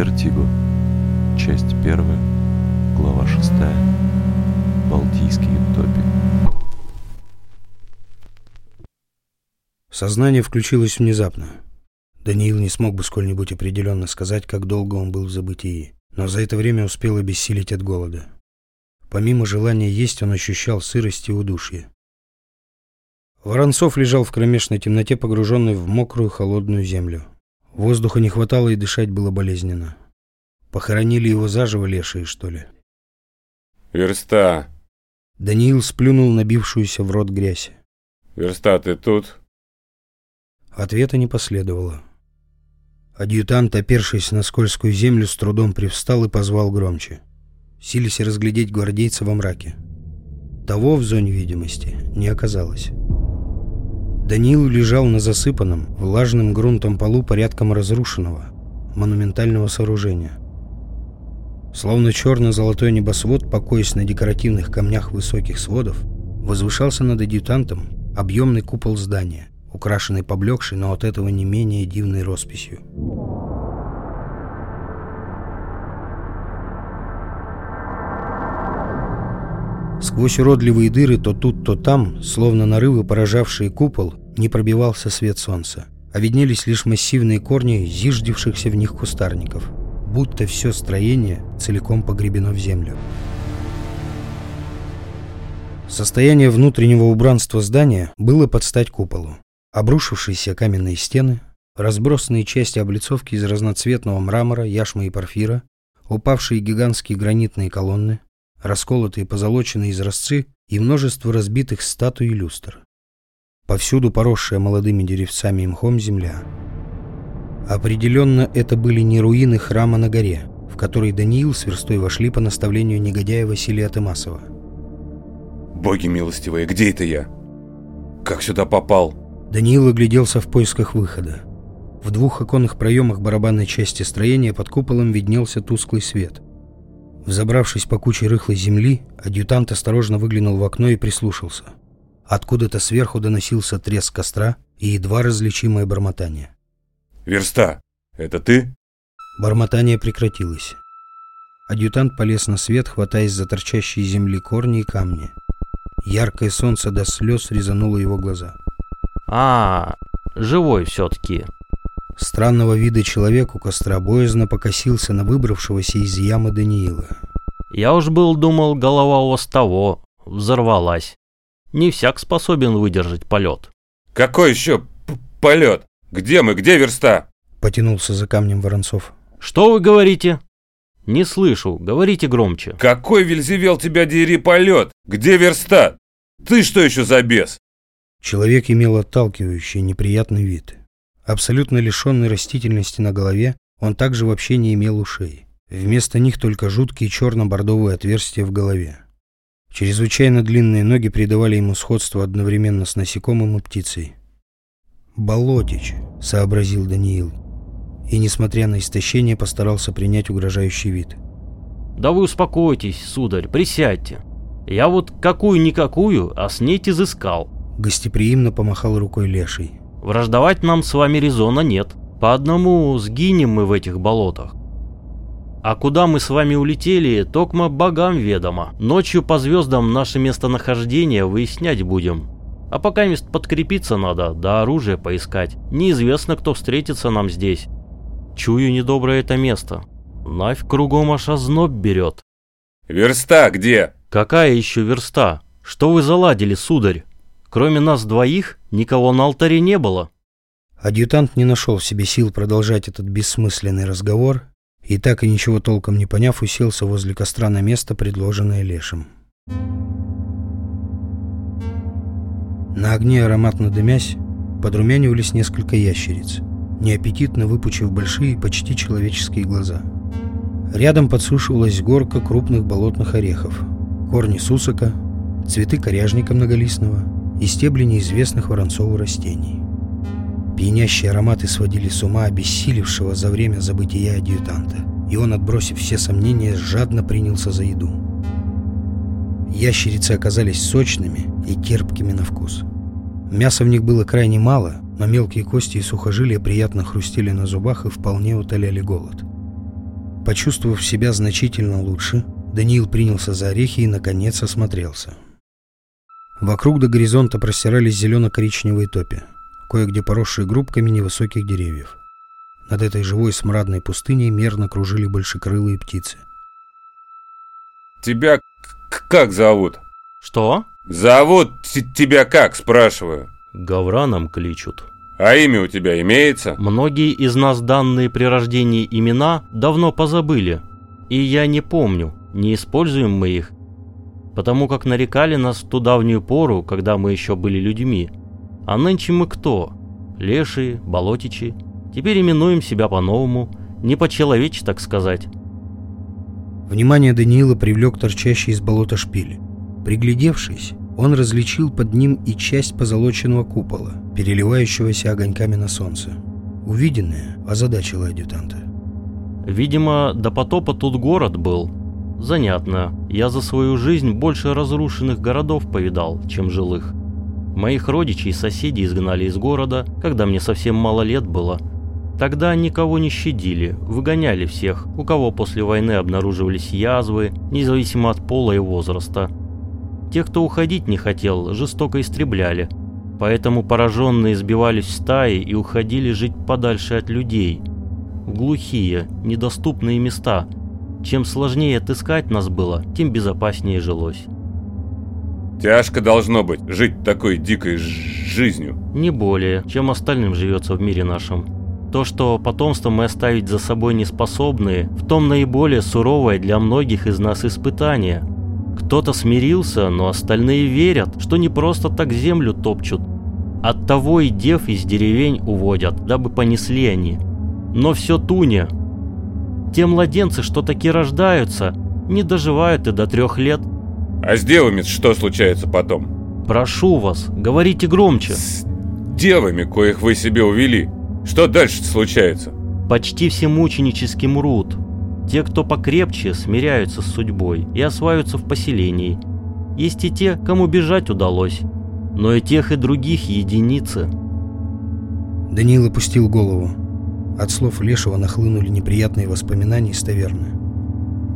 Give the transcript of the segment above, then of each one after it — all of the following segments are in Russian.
Вертиго. Часть первая. Глава шестая. Балтийский топи. Сознание включилось внезапно. Даниил не смог бы сколь-нибудь определенно сказать, как долго он был в забытии, но за это время успел обессилить от голода. Помимо желания есть, он ощущал сырость и удушье. Воронцов лежал в кромешной темноте, погруженный в мокрую холодную землю. Воздуха не хватало и дышать было болезненно. Похоронили его заживо лешие, что ли? «Верста!» Даниил сплюнул набившуюся в рот грязь. «Верста, ты тут?» Ответа не последовало. Адъютант, опершись на скользкую землю, с трудом привстал и позвал громче. Сились разглядеть гвардейца во мраке. Того в зоне видимости не оказалось. Даниил лежал на засыпанном, влажным грунтом полу порядком разрушенного, монументального сооружения. Словно черно-золотой небосвод, покоясь на декоративных камнях высоких сводов, возвышался над адъютантом объемный купол здания, украшенный поблекшей, но от этого не менее дивной росписью. Сквозь уродливые дыры то тут, то там, словно нарывы, поражавшие купол, не пробивался свет солнца, а виднелись лишь массивные корни зиждевшихся в них кустарников, будто все строение целиком погребено в землю. Состояние внутреннего убранства здания было под стать куполу. Обрушившиеся каменные стены, разбросанные части облицовки из разноцветного мрамора, яшмы и порфира, упавшие гигантские гранитные колонны, расколотые позолоченные изразцы и множество разбитых статуй и люстр. Повсюду поросшая молодыми деревцами и мхом земля. Определенно это были не руины храма на горе, в который Даниил с верстой вошли по наставлению негодяя Василия Атымасова. «Боги милостивые, где это я? Как сюда попал?» Даниил огляделся в поисках выхода. В двух оконных проемах барабанной части строения под куполом виднелся тусклый свет – Взобравшись по куче рыхлой земли, адъютант осторожно выглянул в окно и прислушался. Откуда-то сверху доносился треск костра и едва различимое бормотание. «Верста, это ты?» Бормотание прекратилось. Адъютант полез на свет, хватаясь за торчащие земли корни и камни. Яркое солнце до слез резануло его глаза. «А, живой все-таки», Странного вида человек у костра боязно покосился на выбравшегося из ямы Даниила. «Я уж был думал, голова у вас того, взорвалась. Не всяк способен выдержать полет». «Какой еще полет? Где мы, где верста?» Потянулся за камнем Воронцов. «Что вы говорите?» «Не слышу, говорите громче». «Какой, Вельзевел, тебя дери полет? Где верста? Ты что еще за бес?» Человек имел отталкивающий неприятный вид. Абсолютно лишенный растительности на голове, он также вообще не имел ушей. Вместо них только жуткие черно-бордовые отверстия в голове. Чрезвычайно длинные ноги придавали ему сходство одновременно с насекомым и птицей. «Болотич», — сообразил Даниил. И, несмотря на истощение, постарался принять угрожающий вид. «Да вы успокойтесь, сударь, присядьте. Я вот какую-никакую, а снеть изыскал». Гостеприимно помахал рукой леший. Враждовать нам с вами резона нет. По одному сгинем мы в этих болотах. А куда мы с вами улетели, токмо богам ведомо. Ночью по звездам наше местонахождение выяснять будем. А пока мест подкрепиться надо, да оружие поискать. Неизвестно, кто встретится нам здесь. Чую недоброе это место. Навь кругом аж озноб берет. Верста где? Какая еще верста? Что вы заладили, сударь? Кроме нас двоих, никого на алтаре не было. Адъютант не нашел в себе сил продолжать этот бессмысленный разговор и, так и ничего толком не поняв, уселся возле костра на место, предложенное Лешим. На огне, ароматно дымясь, подрумянивались несколько ящериц, неаппетитно выпучив большие, почти человеческие глаза. Рядом подсушивалась горка крупных болотных орехов, корни сусока, цветы коряжника многолистного – и стебли неизвестных Воронцову растений. Пьянящие ароматы сводили с ума обессилевшего за время забытия адъютанта, и он, отбросив все сомнения, жадно принялся за еду. Ящерицы оказались сочными и терпкими на вкус. Мяса в них было крайне мало, но мелкие кости и сухожилия приятно хрустели на зубах и вполне утоляли голод. Почувствовав себя значительно лучше, Даниил принялся за орехи и, наконец, осмотрелся. Вокруг до горизонта простирались зелено-коричневые топи, кое-где поросшие группками невысоких деревьев. Над этой живой смрадной пустыней мерно кружили большекрылые птицы. Тебя как зовут? Что? Зовут тебя как, спрашиваю? Гавраном кличут. А имя у тебя имеется? Многие из нас данные при рождении имена давно позабыли. И я не помню, не используем мы их. Потому как нарекали нас в ту давнюю пору, когда мы еще были людьми. А нынче мы кто? Лешие, болотичи. Теперь именуем себя по-новому, не по-человече, так сказать. Внимание Даниила привлек торчащий из болота шпиль. Приглядевшись, он различил под ним и часть позолоченного купола, переливающегося огоньками на солнце. Увиденное озадачило адъютанта. Видимо, до потопа тут город был. Занятно. Я за свою жизнь больше разрушенных городов повидал, чем жилых. Моих родичей и соседей изгнали из города, когда мне совсем мало лет было – Тогда никого не щадили, выгоняли всех, у кого после войны обнаруживались язвы, независимо от пола и возраста. Тех, кто уходить не хотел, жестоко истребляли. Поэтому пораженные сбивались в стаи и уходили жить подальше от людей. В глухие, недоступные места. Чем сложнее отыскать нас было, тем безопаснее жилось. Тяжко должно быть жить такой дикой жизнью. Не более, чем остальным живется в мире нашем. То, что потомство мы оставить за собой не способны, в том наиболее суровое для многих из нас испытание. Кто-то смирился, но остальные верят, что не просто так землю топчут. Оттого и дев из деревень уводят, дабы понесли они. Но все туне. Те младенцы, что таки рождаются, не доживают и до трех лет. А с девами что случается потом? Прошу вас, говорите громче. С девами, коих вы себе увели. Что дальше случается? Почти все мученически мрут. Те, кто покрепче, смиряются с судьбой и осваиваются в поселении. Есть и те, кому бежать удалось. Но и тех, и других единицы. Даниил опустил голову. От слов Лешего нахлынули неприятные воспоминания из таверны.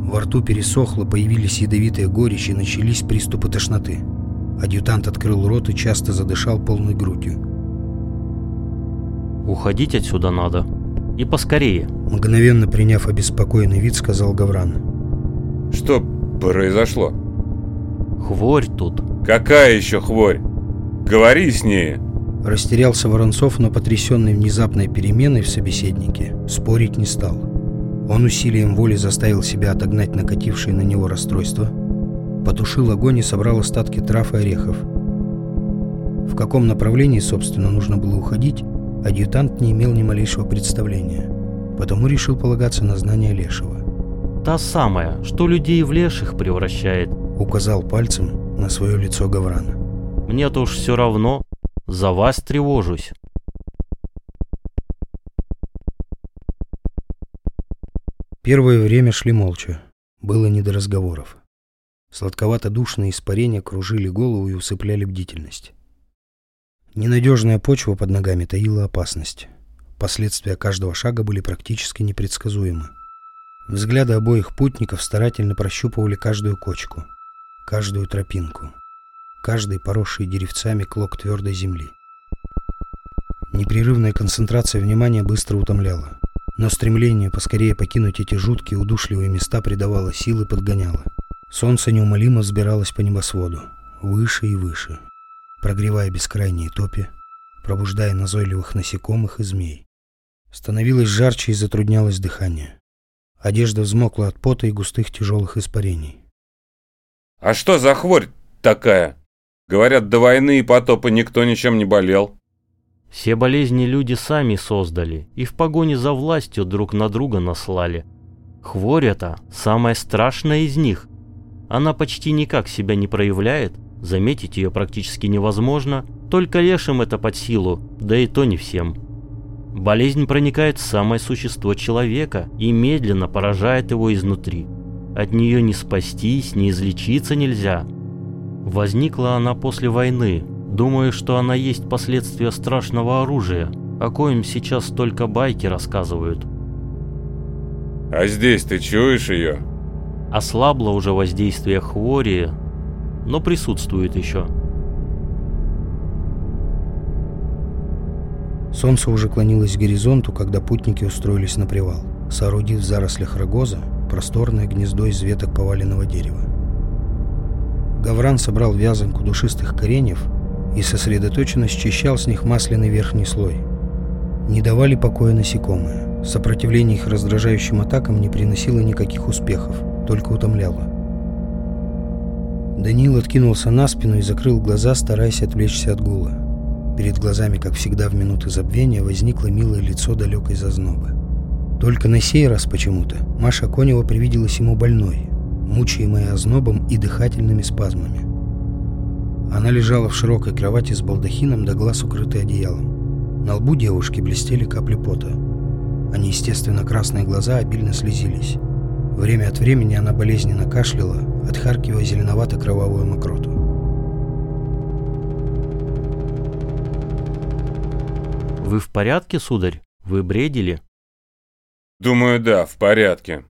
Во рту пересохло, появились ядовитые горечи и начались приступы тошноты. Адъютант открыл рот и часто задышал полной грудью. Уходить отсюда надо. И поскорее. Мгновенно приняв обеспокоенный вид, сказал Гавран. Что произошло? Хворь тут. Какая еще хворь? Говори с ней. Растерялся Воронцов, но потрясенный внезапной переменой в собеседнике, спорить не стал. Он усилием воли заставил себя отогнать накатившее на него расстройство, потушил огонь и собрал остатки трав и орехов. В каком направлении, собственно, нужно было уходить, Адъютант не имел ни малейшего представления, потому решил полагаться на знания Лешего. «Та самая, что людей в леших превращает», — указал пальцем на свое лицо Гаврана. «Мне-то уж все равно, за вас тревожусь». Первое время шли молча. Было не до разговоров. Сладковато-душные испарения кружили голову и усыпляли бдительность. Ненадежная почва под ногами таила опасность. Последствия каждого шага были практически непредсказуемы. Взгляды обоих путников старательно прощупывали каждую кочку, каждую тропинку, каждый поросший деревцами клок твердой земли. Непрерывная концентрация внимания быстро утомляла, но стремление поскорее покинуть эти жуткие удушливые места придавало силы подгоняло. Солнце неумолимо взбиралось по небосводу, выше и выше — прогревая бескрайние топи, пробуждая назойливых насекомых и змей. Становилось жарче и затруднялось дыхание. Одежда взмокла от пота и густых тяжелых испарений. «А что за хворь такая? Говорят, до войны и потопа никто ничем не болел». Все болезни люди сами создали и в погоне за властью друг на друга наслали. Хворь эта самая страшная из них. Она почти никак себя не проявляет, Заметить ее практически невозможно, только лешим это под силу, да и то не всем. Болезнь проникает в самое существо человека и медленно поражает его изнутри. От нее не спастись, не излечиться нельзя. Возникла она после войны. Думаю, что она есть последствия страшного оружия, о коем сейчас только байки рассказывают. А здесь ты чуешь ее? Ослабло уже воздействие хвори, но присутствует еще. Солнце уже клонилось к горизонту, когда путники устроились на привал, соорудив в зарослях рогоза просторное гнездо из веток поваленного дерева. Гавран собрал вязанку душистых кореньев и сосредоточенно счищал с них масляный верхний слой. Не давали покоя насекомые. Сопротивление их раздражающим атакам не приносило никаких успехов, только утомляло. Даниил откинулся на спину и закрыл глаза, стараясь отвлечься от гула. Перед глазами, как всегда в минуты забвения, возникло милое лицо далекой зазнобы. Только на сей раз почему-то Маша Конева привиделась ему больной, мучаемая ознобом и дыхательными спазмами. Она лежала в широкой кровати с балдахином до глаз укрытой одеялом. На лбу девушки блестели капли пота. А неестественно красные глаза обильно слезились. Время от времени она болезненно кашляла, отхаркивая зеленовато-кровавую мокроту. «Вы в порядке, сударь? Вы бредили?» Думаю, да, в порядке.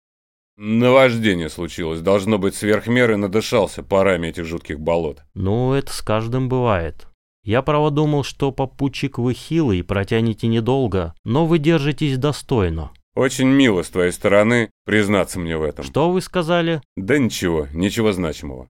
Наваждение случилось. Должно быть, сверх меры надышался парами этих жутких болот. Ну, это с каждым бывает. Я право думал, что попутчик вы хилый, протянете недолго, но вы держитесь достойно. Очень мило с твоей стороны признаться мне в этом. Что вы сказали? Да ничего, ничего значимого.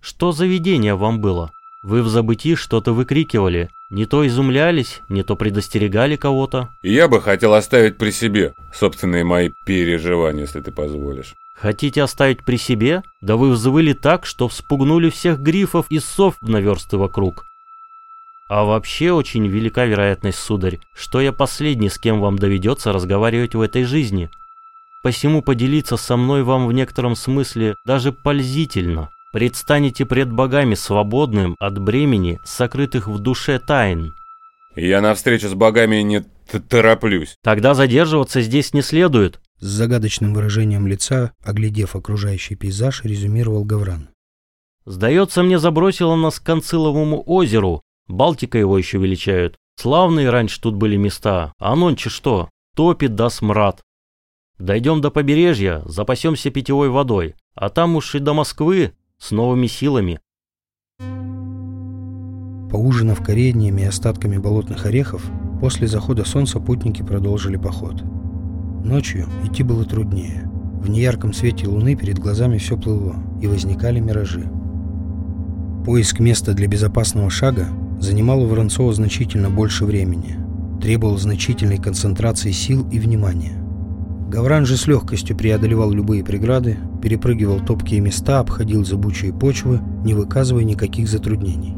Что за видение вам было? Вы в забытии что-то выкрикивали, не то изумлялись, не то предостерегали кого-то. Я бы хотел оставить при себе собственные мои переживания, если ты позволишь. Хотите оставить при себе? Да вы взвыли так, что вспугнули всех грифов и сов на версты вокруг. А вообще очень велика вероятность, сударь, что я последний, с кем вам доведется разговаривать в этой жизни. Посему поделиться со мной вам в некотором смысле даже пользительно предстанете пред богами свободным от бремени, сокрытых в душе тайн. Я на встречу с богами не тороплюсь. Тогда задерживаться здесь не следует. С загадочным выражением лица, оглядев окружающий пейзаж, резюмировал Гавран. Сдается мне, забросило нас к Конциловому озеру. Балтика его еще величают. Славные раньше тут были места, а нонче что? Топит да смрад. Дойдем до побережья, запасемся питьевой водой, а там уж и до Москвы с новыми силами. Поужинав кореньями и остатками болотных орехов, после захода солнца путники продолжили поход. Ночью идти было труднее. В неярком свете луны перед глазами все плыло, и возникали миражи. Поиск места для безопасного шага занимал у Воронцова значительно больше времени, требовал значительной концентрации сил и внимания. Гавран же с легкостью преодолевал любые преграды, перепрыгивал топкие места, обходил зыбучие почвы, не выказывая никаких затруднений.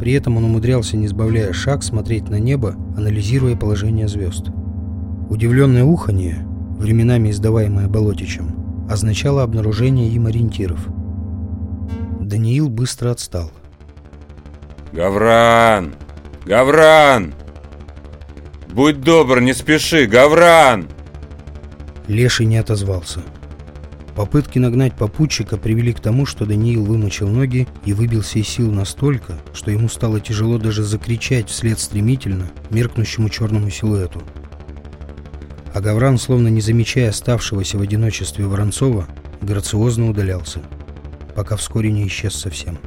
При этом он умудрялся, не сбавляя шаг, смотреть на небо, анализируя положение звезд. Удивленное уханье, временами издаваемое Болотичем, означало обнаружение им ориентиров. Даниил быстро отстал. «Гавран! Гавран! Будь добр, не спеши, Гавран!» Леший не отозвался. Попытки нагнать попутчика привели к тому, что Даниил вымочил ноги и выбился из сил настолько, что ему стало тяжело даже закричать вслед стремительно меркнущему черному силуэту. А Гавран, словно не замечая оставшегося в одиночестве Воронцова, грациозно удалялся, пока вскоре не исчез совсем.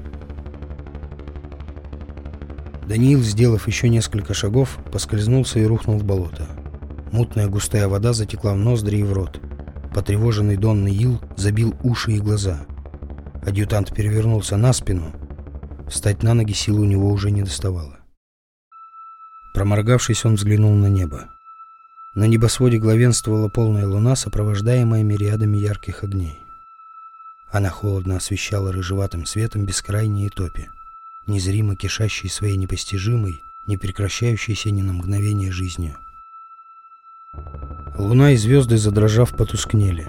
Даниил, сделав еще несколько шагов, поскользнулся и рухнул в болото. Мутная густая вода затекла в ноздри и в рот. Потревоженный донный ил забил уши и глаза. Адъютант перевернулся на спину. Встать на ноги силы у него уже не доставало. Проморгавшись, он взглянул на небо. На небосводе главенствовала полная луна, сопровождаемая мириадами ярких огней. Она холодно освещала рыжеватым светом бескрайние топи, незримо кишащие своей непостижимой, не прекращающейся ни на мгновение жизнью. Луна и звезды, задрожав, потускнели.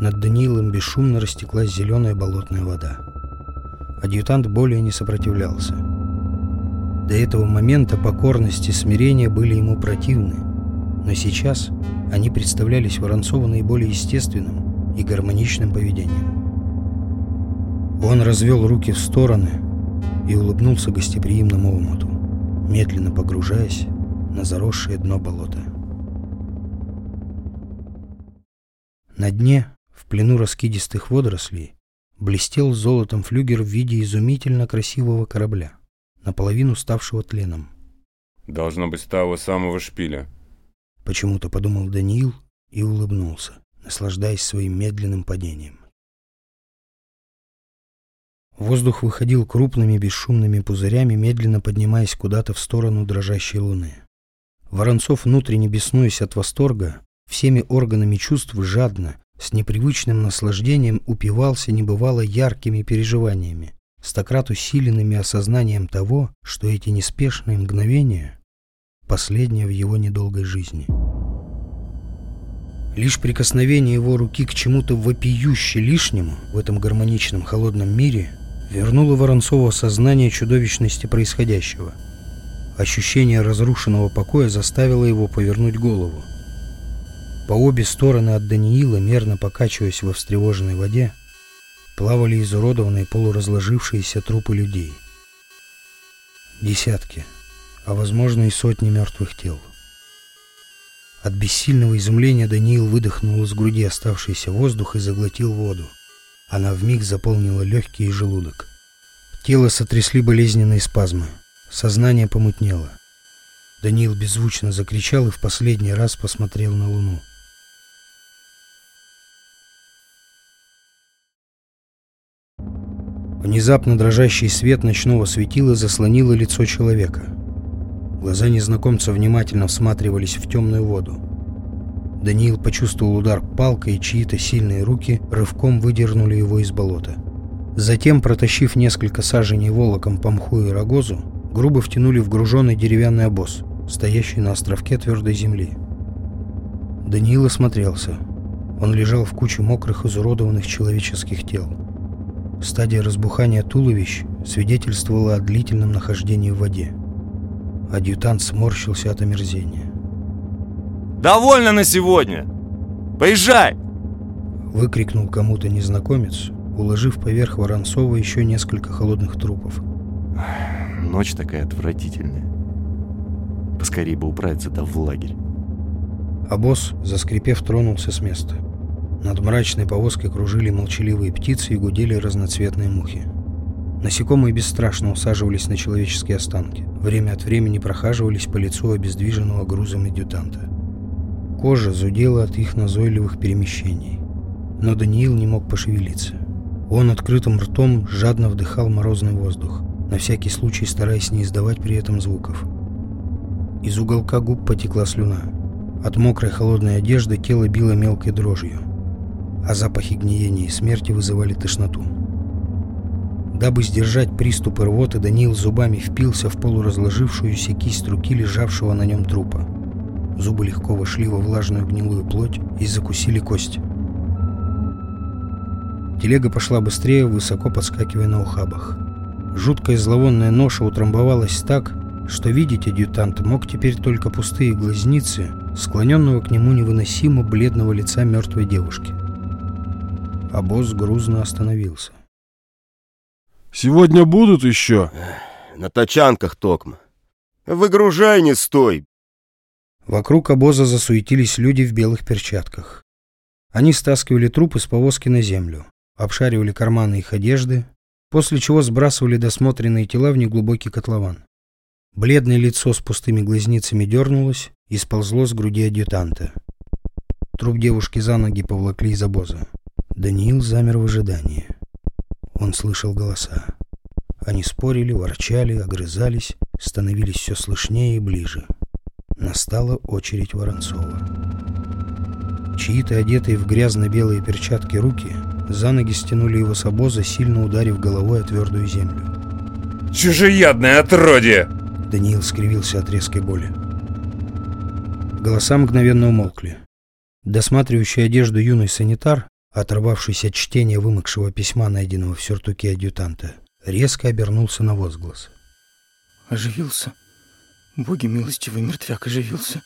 Над Даниилом бесшумно растеклась зеленая болотная вода. Адъютант более не сопротивлялся. До этого момента покорность и смирение были ему противны, но сейчас они представлялись Воронцову наиболее естественным и гармоничным поведением. Он развел руки в стороны и улыбнулся гостеприимному омуту, медленно погружаясь на заросшее дно болота. На дне, в плену раскидистых водорослей, блестел золотом флюгер в виде изумительно красивого корабля, наполовину ставшего тленом. Должно быть с того самого шпиля. Почему-то подумал Даниил и улыбнулся, наслаждаясь своим медленным падением. Воздух выходил крупными бесшумными пузырями, медленно поднимаясь куда-то в сторону дрожащей луны. Воронцов, внутренне беснуясь от восторга, всеми органами чувств жадно, с непривычным наслаждением упивался небывало яркими переживаниями, стократ усиленными осознанием того, что эти неспешные мгновения — последнее в его недолгой жизни. Лишь прикосновение его руки к чему-то вопиюще лишнему в этом гармоничном холодном мире вернуло Воронцову сознание чудовищности происходящего. Ощущение разрушенного покоя заставило его повернуть голову. По обе стороны от Даниила, мерно покачиваясь во встревоженной воде, плавали изуродованные полуразложившиеся трупы людей. Десятки, а возможно и сотни мертвых тел. От бессильного изумления Даниил выдохнул из груди оставшийся воздух и заглотил воду. Она вмиг заполнила легкие и желудок. Тело сотрясли болезненные спазмы. Сознание помутнело. Даниил беззвучно закричал и в последний раз посмотрел на луну. Внезапно дрожащий свет ночного светила заслонило лицо человека. Глаза незнакомца внимательно всматривались в темную воду. Даниил почувствовал удар палкой, и чьи-то сильные руки рывком выдернули его из болота. Затем, протащив несколько саженей волоком по мху и рогозу, грубо втянули в груженный деревянный обоз, стоящий на островке твердой земли. Даниил осмотрелся. Он лежал в куче мокрых, изуродованных человеческих тел. Стадия разбухания туловищ свидетельствовала о длительном нахождении в воде. Адъютант сморщился от омерзения. «Довольно на сегодня! Поезжай!» Выкрикнул кому-то незнакомец, уложив поверх Воронцова еще несколько холодных трупов. Ночь такая отвратительная. Поскорее бы управиться да в лагерь. А босс, заскрипев, тронулся с места. Над мрачной повозкой кружили молчаливые птицы и гудели разноцветные мухи. Насекомые бесстрашно усаживались на человеческие останки. Время от времени прохаживались по лицу обездвиженного грузом адъютанта. Кожа зудела от их назойливых перемещений. Но Даниил не мог пошевелиться. Он открытым ртом жадно вдыхал морозный воздух, на всякий случай стараясь не издавать при этом звуков. Из уголка губ потекла слюна. От мокрой холодной одежды тело било мелкой дрожью а запахи гниения и смерти вызывали тошноту. Дабы сдержать приступы рвоты, Даниил зубами впился в полуразложившуюся кисть руки лежавшего на нем трупа. Зубы легко вошли во влажную гнилую плоть и закусили кость. Телега пошла быстрее, высоко подскакивая на ухабах. Жуткая зловонная ноша утрамбовалась так, что видеть адъютант мог теперь только пустые глазницы, склоненного к нему невыносимо бледного лица мертвой девушки. Обоз грузно остановился. «Сегодня будут еще?» «На тачанках, Токма. Выгружай, не стой!» Вокруг обоза засуетились люди в белых перчатках. Они стаскивали трупы с повозки на землю, обшаривали карманы их одежды, после чего сбрасывали досмотренные тела в неглубокий котлован. Бледное лицо с пустыми глазницами дернулось и сползло с груди адъютанта. Труп девушки за ноги повлакли из обоза. Даниил замер в ожидании. Он слышал голоса. Они спорили, ворчали, огрызались, становились все слышнее и ближе. Настала очередь Воронцова. Чьи-то одетые в грязно-белые перчатки руки за ноги стянули его с обоза, сильно ударив головой о твердую землю. «Чужеядное отродье!» Даниил скривился от резкой боли. Голоса мгновенно умолкли. Досматривающий одежду юный санитар оторвавшись от чтения вымокшего письма, найденного в сюртуке адъютанта, резко обернулся на возглас. «Оживился. Боги милостивый, мертвяк оживился».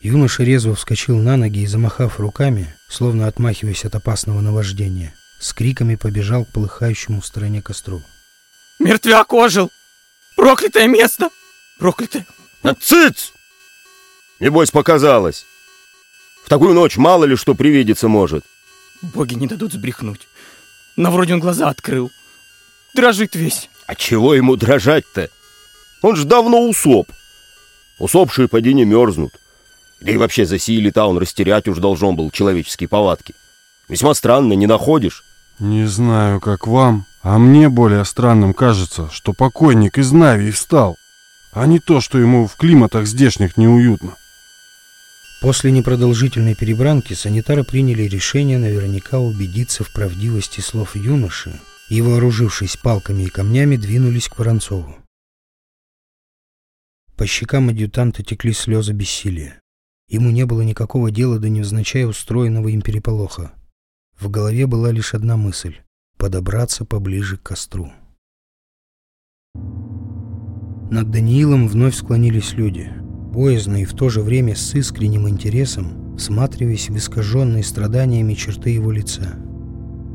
Юноша резво вскочил на ноги и, замахав руками, словно отмахиваясь от опасного наваждения, с криками побежал к полыхающему в стороне костру. «Мертвяк ожил! Проклятое место! Проклятое!» «Да цыц! Небось, показалось! В такую ночь мало ли что привидеться может!» Боги не дадут сбрехнуть. Но вроде он глаза открыл. Дрожит весь. А чего ему дрожать-то? Он ж давно усоп. Усопшие поди не мерзнут. Да и вообще за сии лета он растерять уж должен был человеческие повадки. Весьма странно, не находишь? Не знаю, как вам, а мне более странным кажется, что покойник из Нави встал, а не то, что ему в климатах здешних неуютно. После непродолжительной перебранки санитары приняли решение наверняка убедиться в правдивости слов юноши и, вооружившись палками и камнями, двинулись к Воронцову. По щекам адъютанта текли слезы бессилия. Ему не было никакого дела до невзначай устроенного им переполоха. В голове была лишь одна мысль — подобраться поближе к костру. Над Даниилом вновь склонились люди, боязно и в то же время с искренним интересом, всматриваясь в искаженные страданиями черты его лица.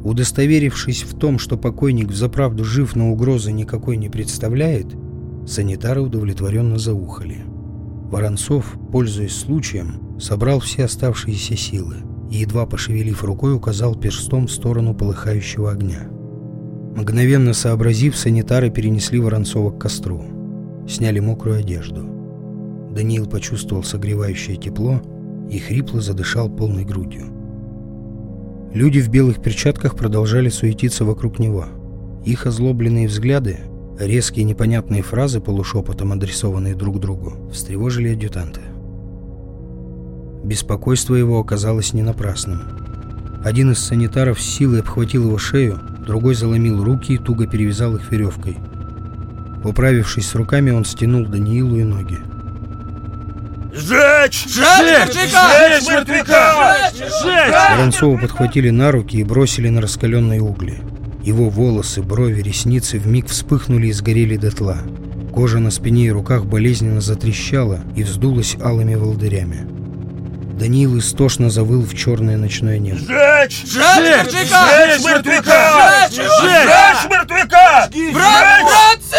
Удостоверившись в том, что покойник взаправду жив, но угрозы никакой не представляет, санитары удовлетворенно заухали. Воронцов, пользуясь случаем, собрал все оставшиеся силы и, едва пошевелив рукой, указал перстом в сторону полыхающего огня. Мгновенно сообразив, санитары перенесли Воронцова к костру. Сняли мокрую одежду. Даниил почувствовал согревающее тепло и хрипло задышал полной грудью. Люди в белых перчатках продолжали суетиться вокруг него. Их озлобленные взгляды Резкие непонятные фразы, полушепотом адресованные друг другу, встревожили адъютанта. Беспокойство его оказалось не напрасным. Один из санитаров с силой обхватил его шею, другой заломил руки и туго перевязал их веревкой. Управившись с руками, он стянул Даниилу и ноги. «Сжечь! Сжечь! Сжечь мертвяка! Сжечь! Воронцова подхватили на руки и бросили на раскаленные угли. Его волосы, брови, ресницы вмиг вспыхнули и сгорели дотла. Кожа на спине и руках болезненно затрещала и вздулась алыми волдырями. Даниил истошно завыл в черное ночное небо. Сжечь! Сжечь! Сжечь мертвяка! Сжечь! Сжечь мертвяка! Братцы!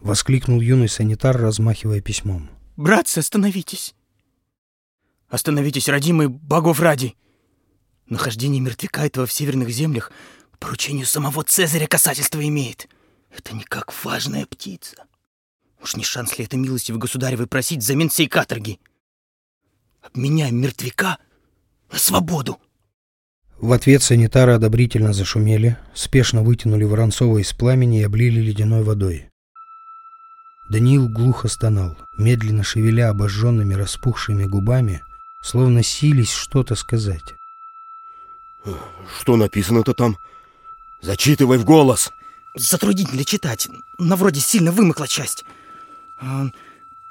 Воскликнул юный санитар, размахивая письмом. Братцы, остановитесь. Остановитесь, родимые богов ради. Нахождение мертвяка этого в северных землях поручению самого Цезаря касательство имеет. Это не как важная птица. Уж не шанс ли это милости в государевой просить взамен сей каторги? Обменяем мертвяка на свободу. В ответ санитары одобрительно зашумели, спешно вытянули Воронцова из пламени и облили ледяной водой. Даниил глухо стонал, медленно шевеля обожженными распухшими губами, словно сились что-то сказать. Что написано-то там? Зачитывай в голос. Затруднительно читать, на вроде сильно вымыкла часть. А,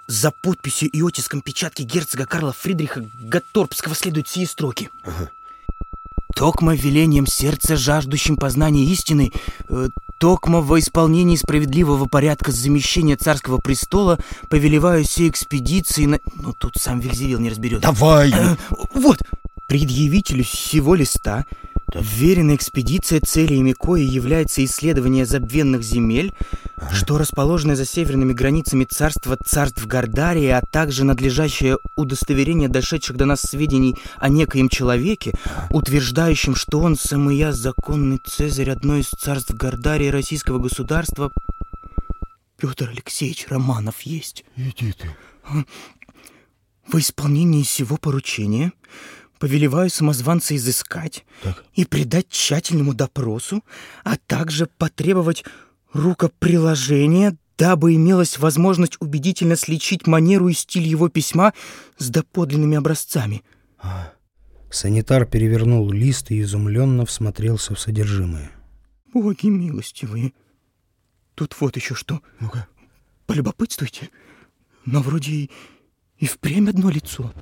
За подписью и оттиском печатки герцога Карла Фридриха Гатторпского следуют сии строки. Токмо велением сердца, жаждущим познания истины, э, Токмо во исполнении справедливого порядка замещения царского престола повелеваю сей экспедиции на... Ну, тут сам Вельзевил не разберет. Давай! Э, Вот, предъявителю всего листа Вверена экспедиция, целями кои является исследование забвенных земель, что расположены за северными границами царства царств Гардарии, а также надлежащее удостоверение дошедших до нас сведений о некоем человеке, утверждающем, что он самый законный цезарь одной из царств Гардарии российского государства. Петр Алексеевич Романов есть. Иди ты. Во исполнении сего поручения повелеваю самозванца изыскать Так. и предать тщательному допросу, а также потребовать рукоприложения, дабы имелась возможность убедительно сличить манеру и стиль его письма с доподлинными образцами. Санитар перевернул лист и изумленно всмотрелся в содержимое. Боги милостивые. Тут вот еще что. Ну-ка. Полюбопытствуйте. Но вроде и, и впрямь одно лицо.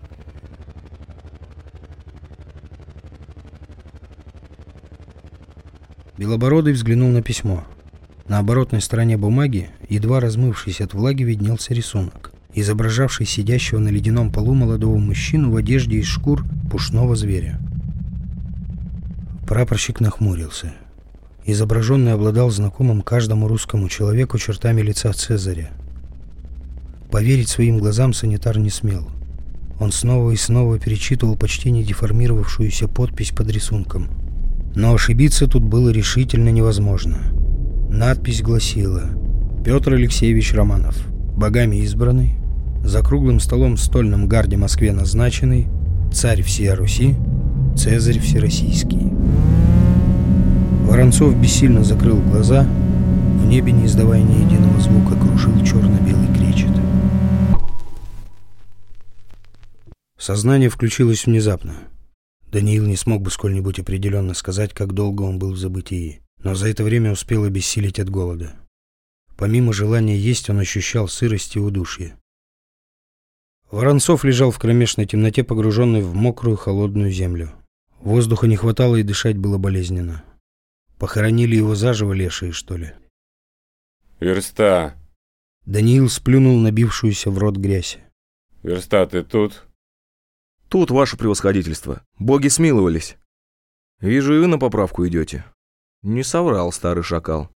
Белобородый взглянул на письмо. На оборотной стороне бумаги, едва размывшись от влаги, виднелся рисунок, изображавший сидящего на ледяном полу молодого мужчину в одежде из шкур пушного зверя. Прапорщик нахмурился. Изображенный обладал знакомым каждому русскому человеку чертами лица Цезаря. Поверить своим глазам санитар не смел. Он снова и снова перечитывал почти не деформировавшуюся подпись под рисунком. Но ошибиться тут было решительно невозможно. Надпись гласила «Петр Алексеевич Романов, богами избранный, за круглым столом в стольном гарде Москве назначенный, царь всея Руси, Цезарь Всероссийский». Воронцов бессильно закрыл глаза, в небе, не издавая ни единого звука, кружил черно-белый кречет. Сознание включилось внезапно. Даниил не смог бы сколь-нибудь определенно сказать, как долго он был в забытии, но за это время успел обессилить от голода. Помимо желания есть, он ощущал сырость и удушье. Воронцов лежал в кромешной темноте, погруженный в мокрую холодную землю. Воздуха не хватало и дышать было болезненно. Похоронили его заживо лешие, что ли? Верста. Даниил сплюнул набившуюся в рот грязь. Верста, ты тут? Тут, ваше превосходительство. Боги смиловались. Вижу, и вы на поправку идете. Не соврал старый шакал.